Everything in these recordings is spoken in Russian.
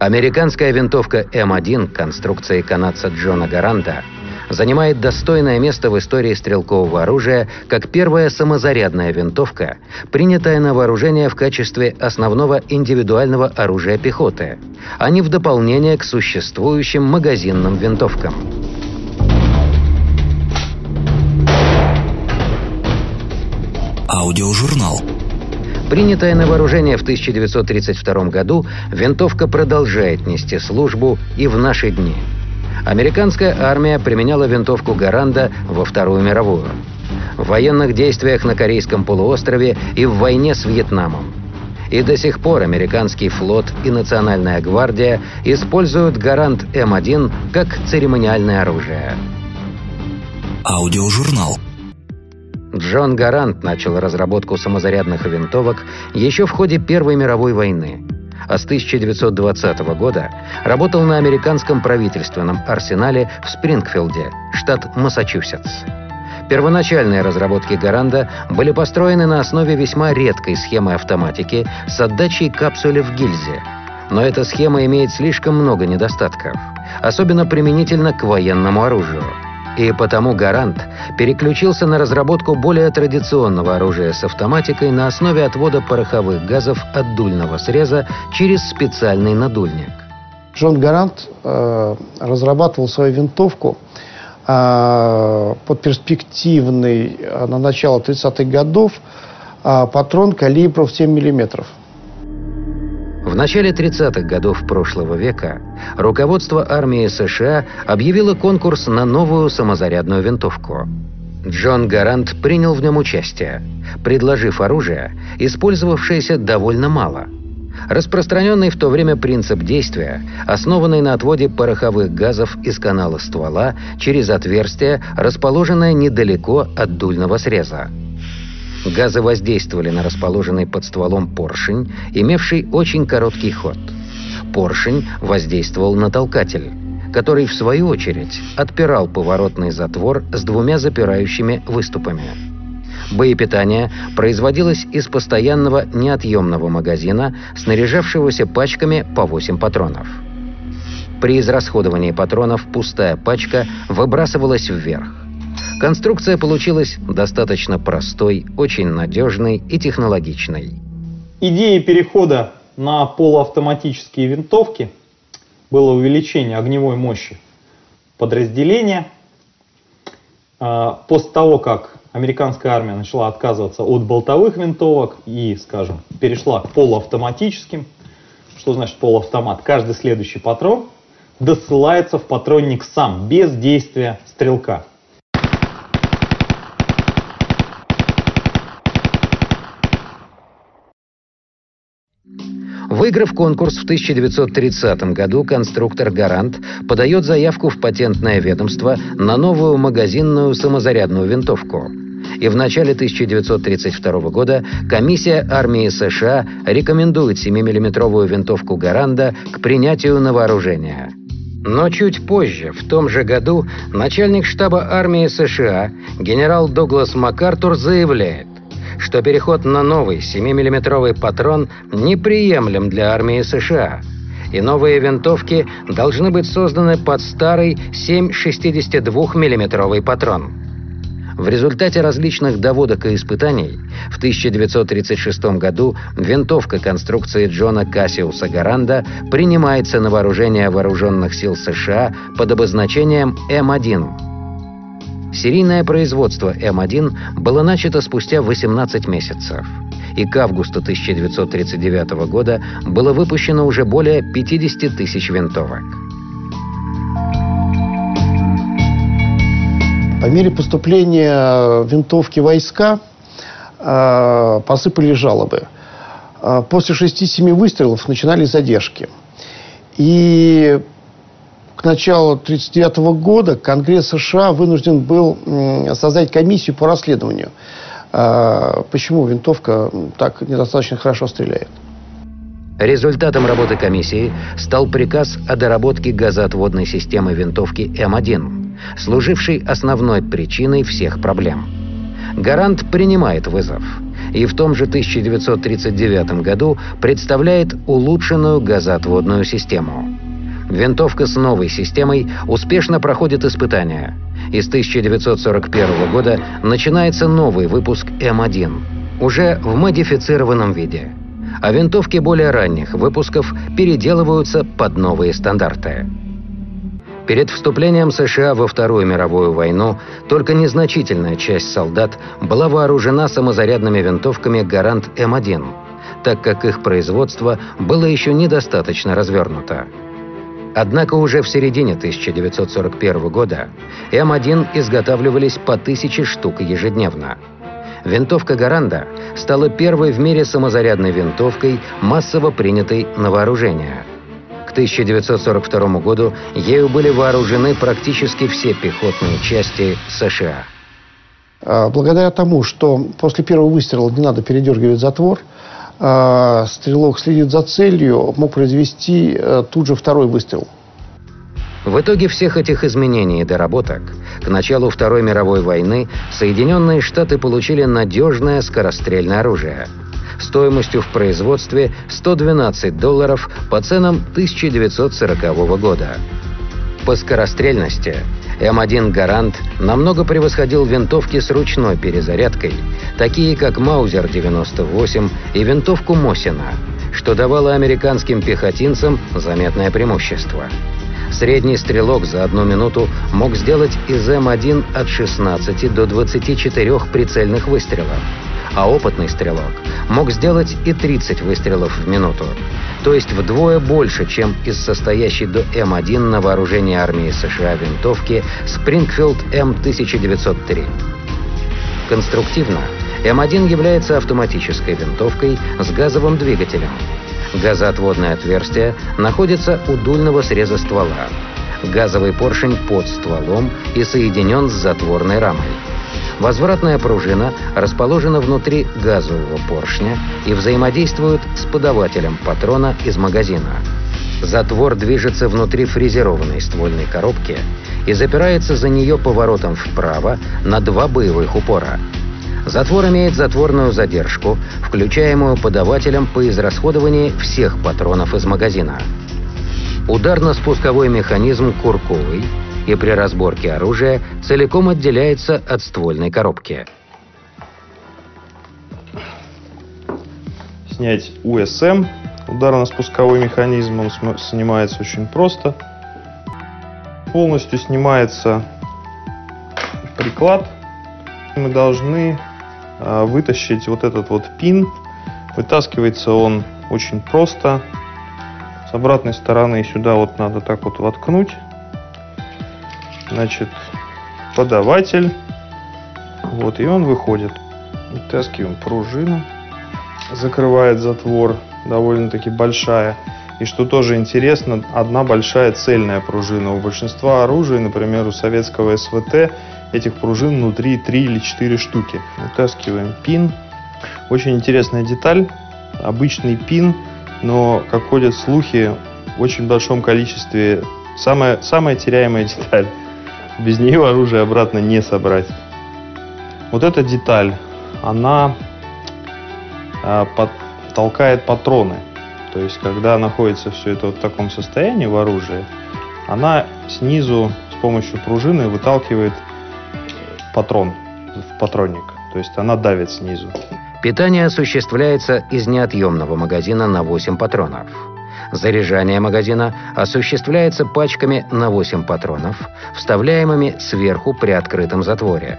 Американская винтовка М1 конструкции канадца Джона Гаранта занимает достойное место в истории стрелкового оружия как первая самозарядная винтовка, принятая на вооружение в качестве основного индивидуального оружия пехоты, а не в дополнение к существующим магазинным винтовкам. Аудиожурнал. Принятая на вооружение в 1932 году, винтовка продолжает нести службу и в наши дни. Американская армия применяла винтовку Гаранда во Вторую мировую. В военных действиях на Корейском полуострове и в войне с Вьетнамом. И до сих пор американский флот и Национальная гвардия используют Гарант М1 как церемониальное оружие. Аудиожурнал. Джон Гарант начал разработку самозарядных винтовок еще в ходе Первой мировой войны, а с 1920 года работал на американском правительственном арсенале в Спрингфилде, штат Массачусетс. Первоначальные разработки Гаранда были построены на основе весьма редкой схемы автоматики с отдачей капсуле в гильзе. Но эта схема имеет слишком много недостатков, особенно применительно к военному оружию – и потому «Гарант» переключился на разработку более традиционного оружия с автоматикой на основе отвода пороховых газов от дульного среза через специальный надульник. Джон Гарант э, разрабатывал свою винтовку э, под перспективный э, на начало 30-х годов э, патрон калибров 7 миллиметров. В начале 30-х годов прошлого века руководство армии США объявило конкурс на новую самозарядную винтовку. Джон Гарант принял в нем участие, предложив оружие, использовавшееся довольно мало. Распространенный в то время принцип действия, основанный на отводе пороховых газов из канала ствола через отверстие, расположенное недалеко от дульного среза. Газы воздействовали на расположенный под стволом поршень, имевший очень короткий ход. Поршень воздействовал на толкатель, который, в свою очередь, отпирал поворотный затвор с двумя запирающими выступами. Боепитание производилось из постоянного неотъемного магазина, снаряжавшегося пачками по 8 патронов. При израсходовании патронов пустая пачка выбрасывалась вверх. Конструкция получилась достаточно простой, очень надежной и технологичной. Идея перехода на полуавтоматические винтовки было увеличение огневой мощи подразделения. А, после того, как американская армия начала отказываться от болтовых винтовок и, скажем, перешла к полуавтоматическим, что значит полуавтомат? Каждый следующий патрон досылается в патронник сам, без действия стрелка. Выиграв конкурс в 1930 году, конструктор «Гарант» подает заявку в патентное ведомство на новую магазинную самозарядную винтовку. И в начале 1932 года комиссия армии США рекомендует 7-миллиметровую винтовку «Гаранда» к принятию на вооружение. Но чуть позже, в том же году, начальник штаба армии США генерал Дуглас МакАртур заявляет, что переход на новый 7-миллиметровый патрон неприемлем для армии США, и новые винтовки должны быть созданы под старый 7,62 миллиметровый патрон. В результате различных доводок и испытаний в 1936 году винтовка конструкции Джона Кассиуса Гаранда принимается на вооружение вооруженных сил США под обозначением М1 Серийное производство М1 было начато спустя 18 месяцев. И к августу 1939 года было выпущено уже более 50 тысяч винтовок. По мере поступления винтовки войска э, посыпали жалобы. Э, после 6-7 выстрелов начинались задержки. И к началу 1939 года Конгресс США вынужден был создать комиссию по расследованию, а, почему винтовка так недостаточно хорошо стреляет. Результатом работы комиссии стал приказ о доработке газоотводной системы винтовки М1, служившей основной причиной всех проблем. Гарант принимает вызов. и в том же 1939 году представляет улучшенную газоотводную систему. Винтовка с новой системой успешно проходит испытания. И с 1941 года начинается новый выпуск М1, уже в модифицированном виде. А винтовки более ранних выпусков переделываются под новые стандарты. Перед вступлением США во Вторую мировую войну только незначительная часть солдат была вооружена самозарядными винтовками «Гарант М1», так как их производство было еще недостаточно развернуто. Однако уже в середине 1941 года М1 изготавливались по тысяче штук ежедневно. Винтовка Гаранда стала первой в мире самозарядной винтовкой, массово принятой на вооружение. К 1942 году ею были вооружены практически все пехотные части США. А, благодаря тому, что после первого выстрела не надо передергивать затвор, стрелок следит за целью, мог произвести э, тут же второй выстрел. В итоге всех этих изменений и доработок к началу Второй мировой войны Соединенные Штаты получили надежное скорострельное оружие стоимостью в производстве 112 долларов по ценам 1940 года. По скорострельности М1 «Гарант» намного превосходил винтовки с ручной перезарядкой, такие как «Маузер-98» и винтовку Мосина, что давало американским пехотинцам заметное преимущество. Средний стрелок за одну минуту мог сделать из М1 от 16 до 24 прицельных выстрелов, а опытный стрелок мог сделать и 30 выстрелов в минуту, то есть вдвое больше, чем из состоящей до М1 на вооружении армии США винтовки Springfield М1903. Конструктивно М1 является автоматической винтовкой с газовым двигателем. Газоотводное отверстие находится у дульного среза ствола. Газовый поршень под стволом и соединен с затворной рамой. Возвратная пружина расположена внутри газового поршня и взаимодействует с подавателем патрона из магазина. Затвор движется внутри фрезерованной ствольной коробки и запирается за нее поворотом вправо на два боевых упора. Затвор имеет затворную задержку, включаемую подавателем по израсходованию всех патронов из магазина. Ударно-спусковой механизм курковый – и при разборке оружия целиком отделяется от ствольной коробки. Снять УСМ, ударно-спусковой механизм, он снимается очень просто. Полностью снимается приклад. Мы должны а, вытащить вот этот вот пин. Вытаскивается он очень просто. С обратной стороны сюда вот надо так вот воткнуть значит, подаватель. Вот, и он выходит. Вытаскиваем пружину. Закрывает затвор, довольно-таки большая. И что тоже интересно, одна большая цельная пружина. У большинства оружия, например, у советского СВТ, этих пружин внутри 3 или 4 штуки. Вытаскиваем пин. Очень интересная деталь. Обычный пин, но, как ходят слухи, в очень большом количестве самая, самая теряемая деталь. Без нее оружие обратно не собрать. Вот эта деталь, она под, толкает патроны. То есть, когда находится все это вот в таком состоянии в оружии, она снизу с помощью пружины выталкивает патрон в патронник. То есть она давит снизу. Питание осуществляется из неотъемного магазина на 8 патронов. Заряжание магазина осуществляется пачками на 8 патронов, вставляемыми сверху при открытом затворе.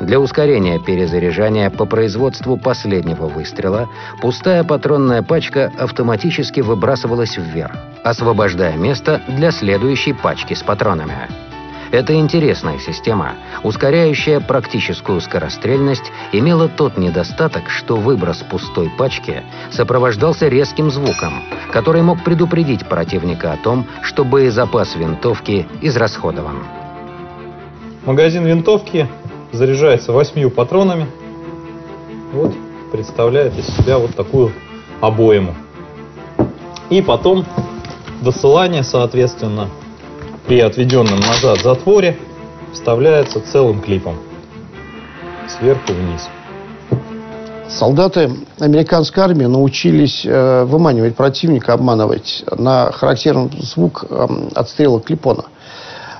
Для ускорения перезаряжания по производству последнего выстрела пустая патронная пачка автоматически выбрасывалась вверх, освобождая место для следующей пачки с патронами. Эта интересная система, ускоряющая практическую скорострельность, имела тот недостаток, что выброс пустой пачки сопровождался резким звуком, который мог предупредить противника о том, что боезапас винтовки израсходован. Магазин винтовки заряжается восьмью патронами. Вот представляет из себя вот такую обойму. И потом досылание, соответственно, при отведенном назад затворе вставляется целым клипом сверху вниз. Солдаты американской армии научились э, выманивать противника, обманывать на характерный звук э, отстрела клипона.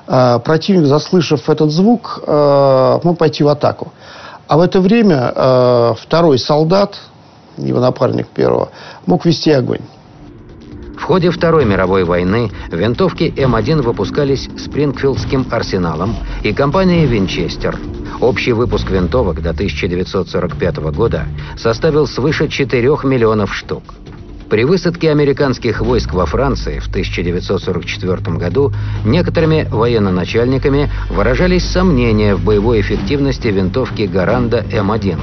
Э, противник, заслышав этот звук, э, мог пойти в атаку. А в это время э, второй солдат, его напарник первого, мог вести огонь. Ходе Второй мировой войны винтовки М1 выпускались Спрингфилдским арсеналом и компанией «Винчестер». Общий выпуск винтовок до 1945 года составил свыше 4 миллионов штук. При высадке американских войск во Франции в 1944 году некоторыми военно-начальниками выражались сомнения в боевой эффективности винтовки Гаранда М1.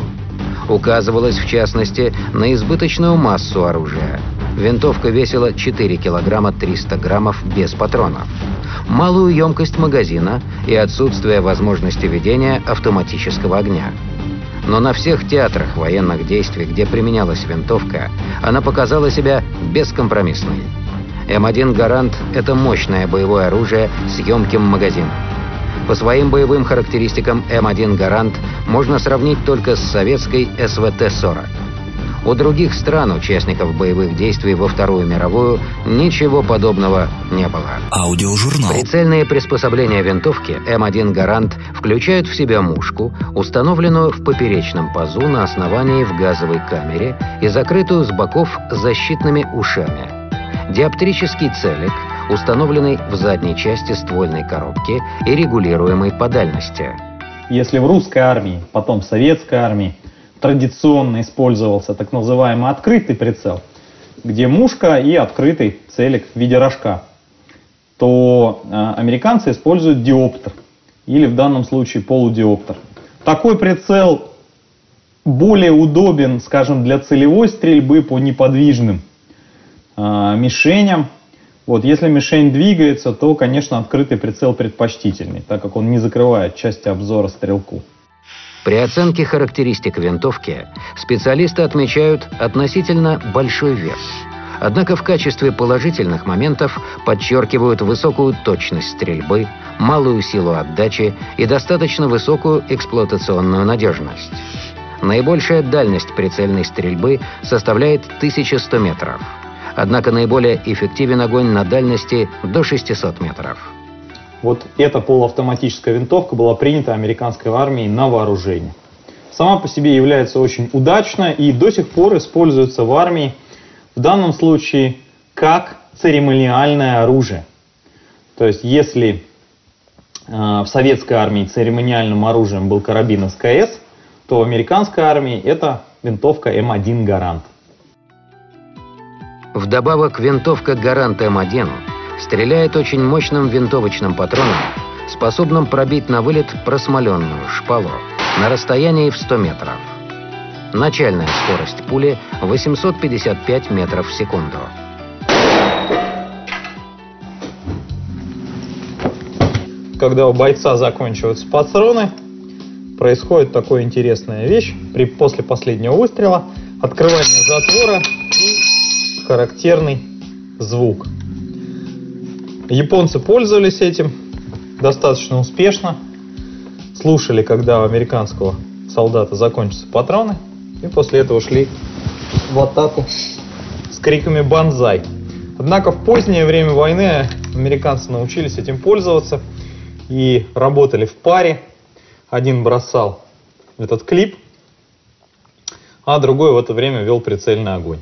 Указывалось, в частности, на избыточную массу оружия. Винтовка весила 4 килограмма 300 граммов без патронов, малую емкость магазина и отсутствие возможности ведения автоматического огня. Но на всех театрах военных действий, где применялась винтовка, она показала себя бескомпромиссной. М1 «Гарант» — это мощное боевое оружие с емким магазином. По своим боевым характеристикам М1 «Гарант» можно сравнить только с советской СВТ-40. У других стран, участников боевых действий во Вторую мировую, ничего подобного не было. Аудиожурнал. Прицельные приспособления винтовки М1 «Гарант» включают в себя мушку, установленную в поперечном пазу на основании в газовой камере и закрытую с боков защитными ушами. Диоптрический целик, установленный в задней части ствольной коробки и регулируемый по дальности. Если в русской армии, потом в советской армии традиционно использовался так называемый открытый прицел, где мушка и открытый целик в виде рожка, то э, американцы используют диоптер или в данном случае полудиоптер. Такой прицел более удобен, скажем, для целевой стрельбы по неподвижным э, мишеням. Вот, если мишень двигается, то, конечно, открытый прицел предпочтительный, так как он не закрывает части обзора стрелку. При оценке характеристик винтовки специалисты отмечают относительно большой вес. Однако в качестве положительных моментов подчеркивают высокую точность стрельбы, малую силу отдачи и достаточно высокую эксплуатационную надежность. Наибольшая дальность прицельной стрельбы составляет 1100 метров. Однако наиболее эффективен огонь на дальности до 600 метров. Вот эта полуавтоматическая винтовка была принята американской армией на вооружение. Сама по себе является очень удачной и до сих пор используется в армии, в данном случае, как церемониальное оружие. То есть, если э, в советской армии церемониальным оружием был карабин СКС, то в американской армии это винтовка М1 «Гарант». Вдобавок, винтовка «Гарант М1» стреляет очень мощным винтовочным патроном, способным пробить на вылет просмоленную шпалу на расстоянии в 100 метров. Начальная скорость пули 855 метров в секунду. Когда у бойца заканчиваются патроны, происходит такая интересная вещь. При, после последнего выстрела открывание затвора и характерный звук. Японцы пользовались этим достаточно успешно. Слушали, когда у американского солдата закончатся патроны. И после этого шли в атаку с криками «Бонзай!». Однако в позднее время войны американцы научились этим пользоваться и работали в паре. Один бросал этот клип, а другой в это время вел прицельный огонь.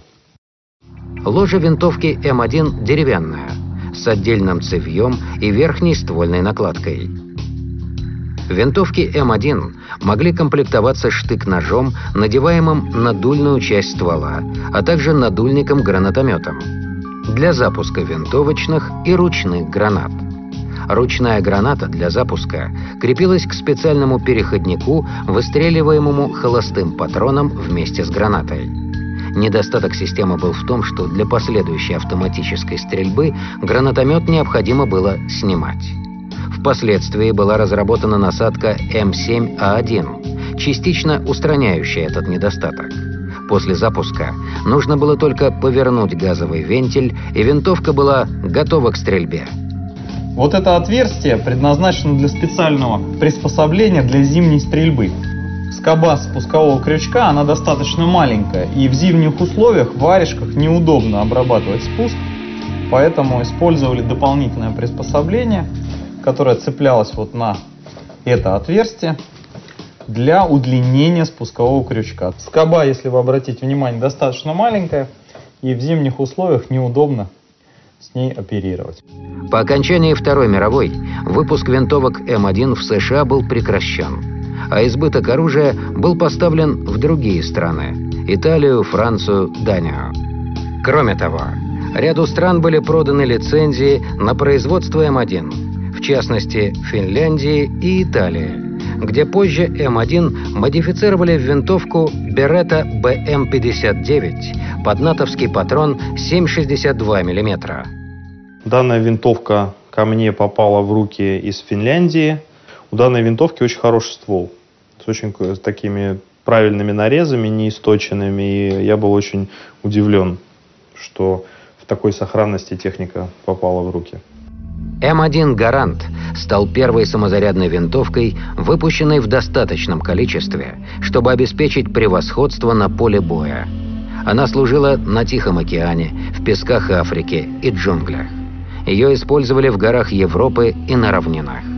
Ложа винтовки М1 деревянная, с отдельным цевьем и верхней ствольной накладкой. Винтовки М1 могли комплектоваться штык-ножом, надеваемым на дульную часть ствола, а также надульником-гранатометом для запуска винтовочных и ручных гранат. Ручная граната для запуска крепилась к специальному переходнику, выстреливаемому холостым патроном вместе с гранатой. Недостаток системы был в том, что для последующей автоматической стрельбы гранатомет необходимо было снимать. Впоследствии была разработана насадка М7А1, частично устраняющая этот недостаток. После запуска нужно было только повернуть газовый вентиль, и винтовка была готова к стрельбе. Вот это отверстие предназначено для специального приспособления для зимней стрельбы. Скоба спускового крючка, она достаточно маленькая, и в зимних условиях в варежках неудобно обрабатывать спуск, поэтому использовали дополнительное приспособление, которое цеплялось вот на это отверстие для удлинения спускового крючка. Скоба, если вы обратите внимание, достаточно маленькая, и в зимних условиях неудобно с ней оперировать. По окончании Второй мировой выпуск винтовок М1 в США был прекращен а избыток оружия был поставлен в другие страны – Италию, Францию, Данию. Кроме того, ряду стран были проданы лицензии на производство М1, в частности Финляндии и Италии, где позже М1 модифицировали в винтовку Берetta BM-59 под натовский патрон 7,62 мм. Данная винтовка ко мне попала в руки из Финляндии – у данной винтовки очень хороший ствол. С очень такими правильными нарезами, неисточенными. И я был очень удивлен, что в такой сохранности техника попала в руки. М1 «Гарант» стал первой самозарядной винтовкой, выпущенной в достаточном количестве, чтобы обеспечить превосходство на поле боя. Она служила на Тихом океане, в песках Африки и джунглях. Ее использовали в горах Европы и на равнинах.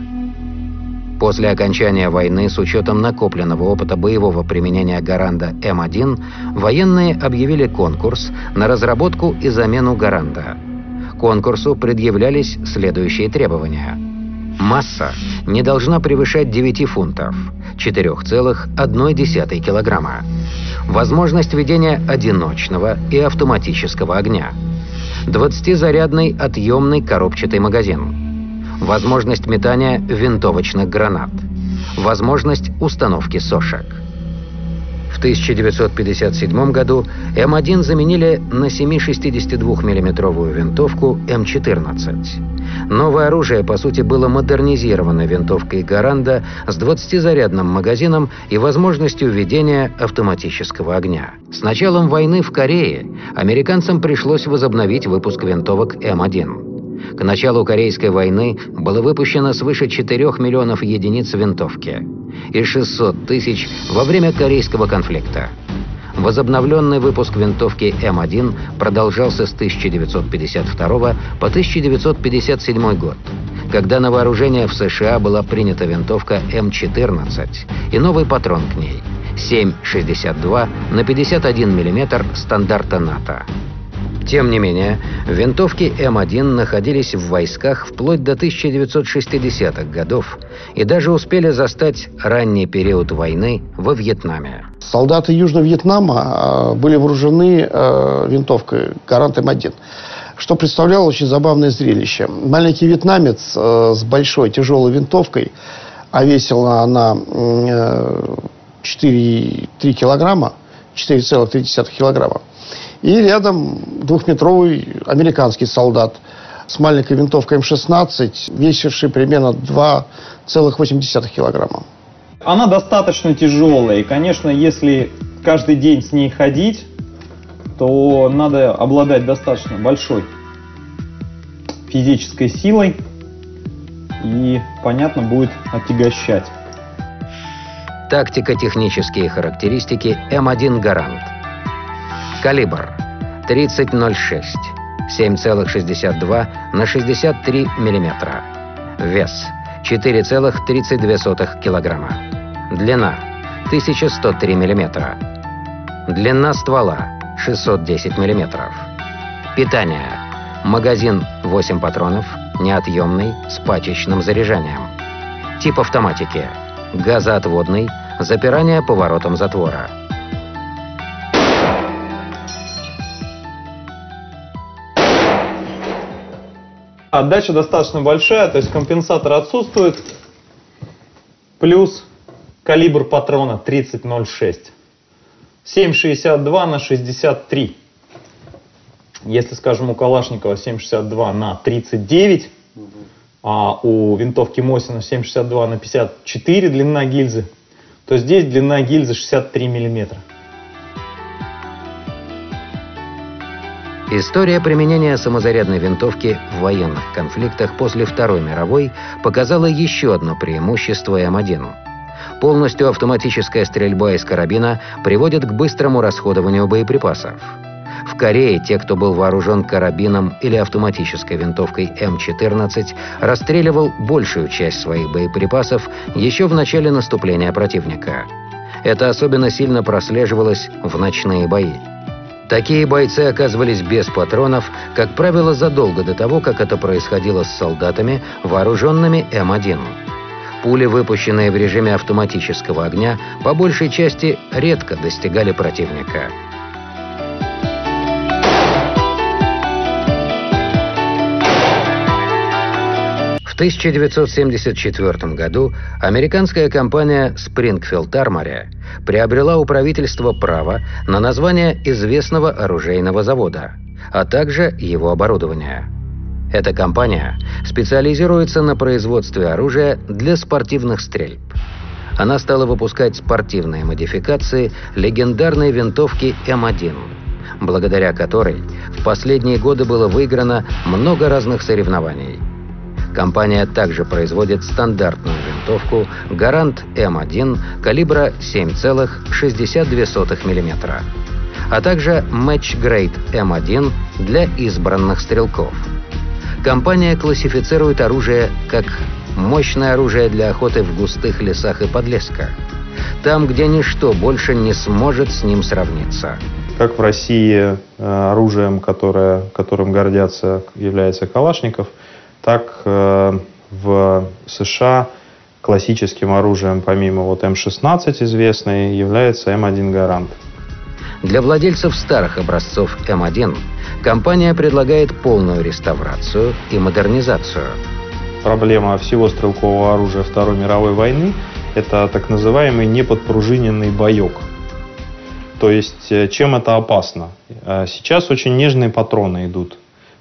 После окончания войны, с учетом накопленного опыта боевого применения Гаранда М1, военные объявили конкурс на разработку и замену Гаранда. Конкурсу предъявлялись следующие требования. Масса не должна превышать 9 фунтов, 4,1 килограмма. Возможность ведения одиночного и автоматического огня. 20-зарядный отъемный коробчатый магазин возможность метания винтовочных гранат, возможность установки сошек. В 1957 году М1 заменили на 7,62 миллиметровую винтовку М14. Новое оружие, по сути, было модернизировано винтовкой Гаранда с 20-зарядным магазином и возможностью ведения автоматического огня. С началом войны в Корее американцам пришлось возобновить выпуск винтовок М1. К началу Корейской войны было выпущено свыше 4 миллионов единиц винтовки и 600 тысяч во время Корейского конфликта. Возобновленный выпуск винтовки М1 продолжался с 1952 по 1957 год, когда на вооружение в США была принята винтовка М14 и новый патрон к ней – 7,62 на 51 мм стандарта НАТО. Тем не менее, винтовки М1 находились в войсках вплоть до 1960-х годов и даже успели застать ранний период войны во Вьетнаме. Солдаты Южного Вьетнама а, были вооружены а, винтовкой «Гарант М1» что представляло очень забавное зрелище. Маленький вьетнамец а, с большой тяжелой винтовкой, а весила она 4,3 килограмма, 4,3 килограмма, и рядом двухметровый американский солдат с маленькой винтовкой М-16, весивший примерно 2,8 килограмма. Она достаточно тяжелая, и, конечно, если каждый день с ней ходить, то надо обладать достаточно большой физической силой, и, понятно, будет отягощать. Тактико-технические характеристики М1 «Гарант» Калибр 30.06, 7,62 на 63 мм. Вес 4,32 кг. Длина 1103 мм. Длина ствола 610 мм. Питание. Магазин 8 патронов, неотъемный, с пачечным заряжанием. Тип автоматики. Газоотводный, запирание поворотом затвора. Отдача достаточно большая, то есть компенсатор отсутствует. Плюс калибр патрона 30.06. 7,62 на 63. Если, скажем, у Калашникова 7,62 на 39, а у винтовки Мосина 7,62 на 54 длина гильзы, то здесь длина гильзы 63 миллиметра. История применения самозарядной винтовки в военных конфликтах после Второй мировой показала еще одно преимущество М1. Полностью автоматическая стрельба из карабина приводит к быстрому расходованию боеприпасов. В Корее те, кто был вооружен карабином или автоматической винтовкой М-14, расстреливал большую часть своих боеприпасов еще в начале наступления противника. Это особенно сильно прослеживалось в ночные бои. Такие бойцы оказывались без патронов, как правило, задолго до того, как это происходило с солдатами, вооруженными М1. Пули, выпущенные в режиме автоматического огня, по большей части редко достигали противника. 1974 году американская компания Springfield Armory приобрела у правительства право на название известного оружейного завода, а также его оборудование – эта компания специализируется на производстве оружия для спортивных стрельб. Она стала выпускать спортивные модификации легендарной винтовки М1, благодаря которой в последние годы было выиграно много разных соревнований. Компания также производит стандартную винтовку «Гарант М1» калибра 7,62 мм, а также Match Grade М1 для избранных стрелков – Компания классифицирует оружие как мощное оружие для охоты в густых лесах и подлесках. Там, где ничто больше не сможет с ним сравниться. Как в России э, оружием, которое, которым гордятся, является Калашников, так э, в США классическим оружием, помимо вот М-16 известной, является М1 Гарант. Для владельцев старых образцов М1 компания предлагает полную реставрацию и модернизацию. Проблема всего стрелкового оружия Второй мировой войны – это так называемый неподпружиненный боек. То есть, э, чем это опасно? Э, сейчас очень нежные патроны идут.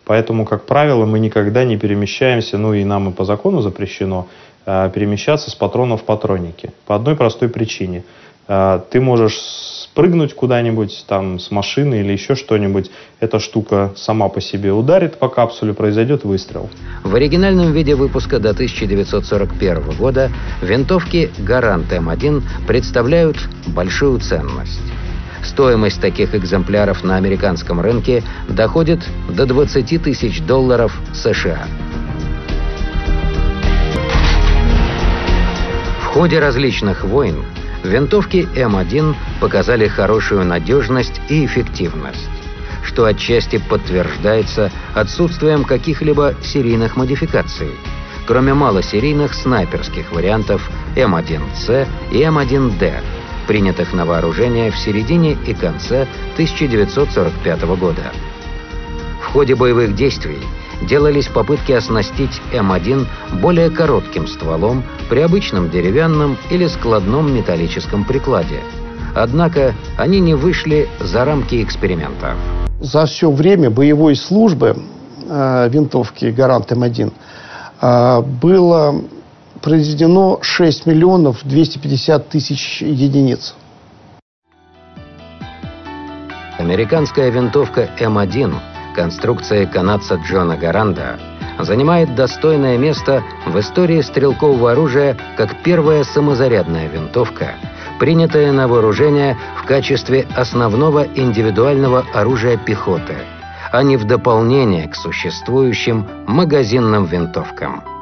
Поэтому, как правило, мы никогда не перемещаемся, ну и нам и по закону запрещено, э, перемещаться с патрона в патроннике. По одной простой причине. Ты можешь спрыгнуть куда-нибудь там с машины или еще что-нибудь, эта штука сама по себе ударит по капсуле, произойдет выстрел. В оригинальном виде выпуска до 1941 года винтовки «Гарант М1» представляют большую ценность. Стоимость таких экземпляров на американском рынке доходит до 20 тысяч долларов США. В ходе различных войн Винтовки М1 показали хорошую надежность и эффективность, что отчасти подтверждается отсутствием каких-либо серийных модификаций, кроме малосерийных снайперских вариантов М1С и М1Д, принятых на вооружение в середине и конце 1945 года. В ходе боевых действий делались попытки оснастить М1 более коротким стволом при обычном деревянном или складном металлическом прикладе. Однако они не вышли за рамки эксперимента. За все время боевой службы э, винтовки «Гарант М1» э, было произведено 6 миллионов 250 тысяч единиц. Американская винтовка М1 конструкция канадца Джона Гаранда занимает достойное место в истории стрелкового оружия как первая самозарядная винтовка, принятая на вооружение в качестве основного индивидуального оружия пехоты, а не в дополнение к существующим магазинным винтовкам.